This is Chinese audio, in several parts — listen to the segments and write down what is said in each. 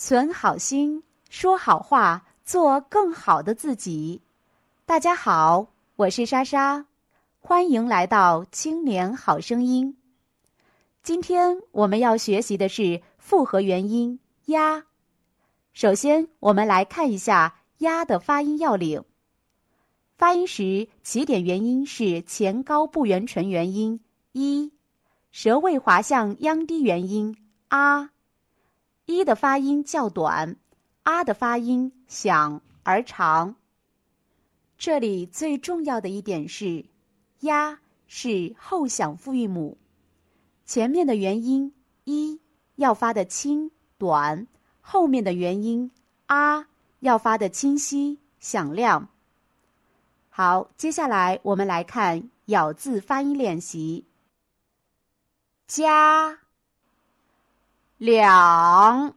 存好心，说好话，做更好的自己。大家好，我是莎莎，欢迎来到青年好声音。今天我们要学习的是复合元音“呀”。首先，我们来看一下“呀”的发音要领。发音时，起点元音是前高不圆唇元音“一”，舌位滑向央低元音“啊”。一的发音较短，啊的发音响而长。这里最重要的一点是，呀是后响复韵母，前面的元音一要发的轻短，后面的元音啊要发的清晰响亮。好，接下来我们来看咬字发音练习。加。两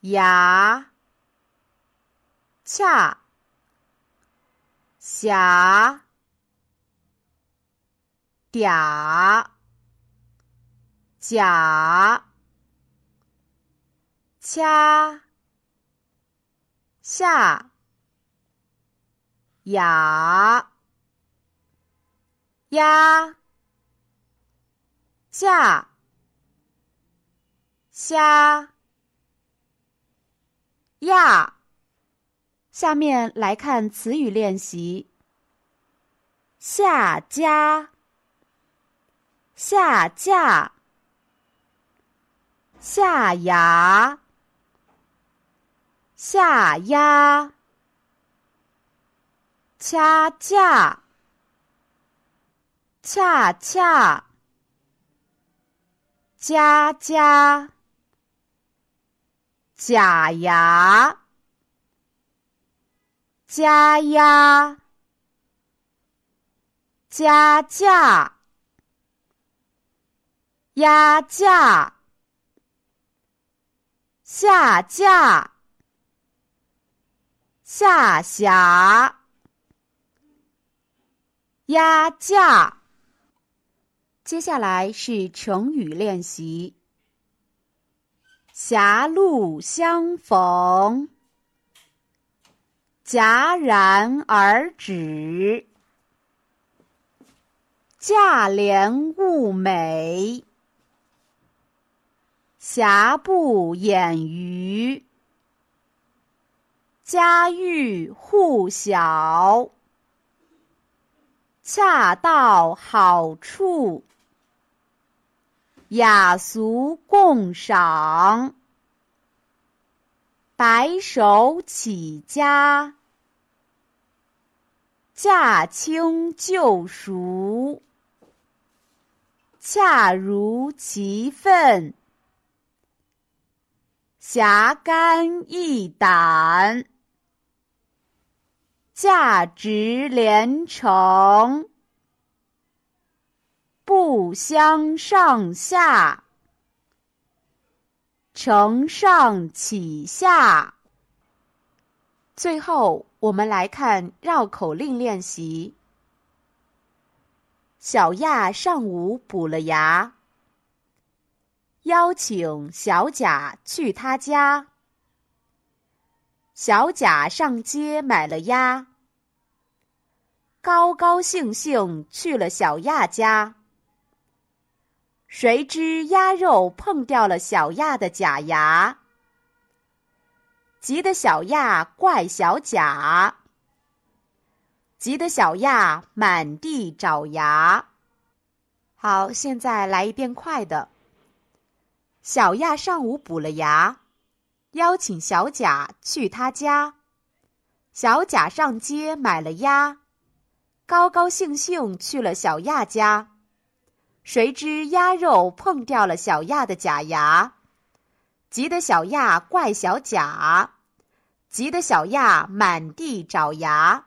牙恰狭嗲假掐下牙压架。虾呀，下面来看词语练习。下家、下架、下牙、下压、掐架、恰恰、家家。假牙，加压，加价，压价，下架，下辖，压价。接下来是成语练习。狭路相逢，戛然而止；价廉物美，瑕不掩瑜；家喻户晓，恰到好处。雅俗共赏，白手起家，驾轻就熟，恰如其分，侠肝义胆，价值连城。不相上下，承上启下。最后，我们来看绕口令练习。小亚上午补了牙，邀请小甲去他家。小甲上街买了鸭，高高兴兴去了小亚家。谁知鸭肉碰掉了小亚的假牙，急得小亚怪小甲，急得小亚满地找牙。好，现在来一遍快的。小亚上午补了牙，邀请小甲去他家。小甲上街买了鸭，高高兴兴去了小亚家。谁知鸭肉碰掉了小亚的假牙，急得小亚怪小甲，急得小亚满地找牙。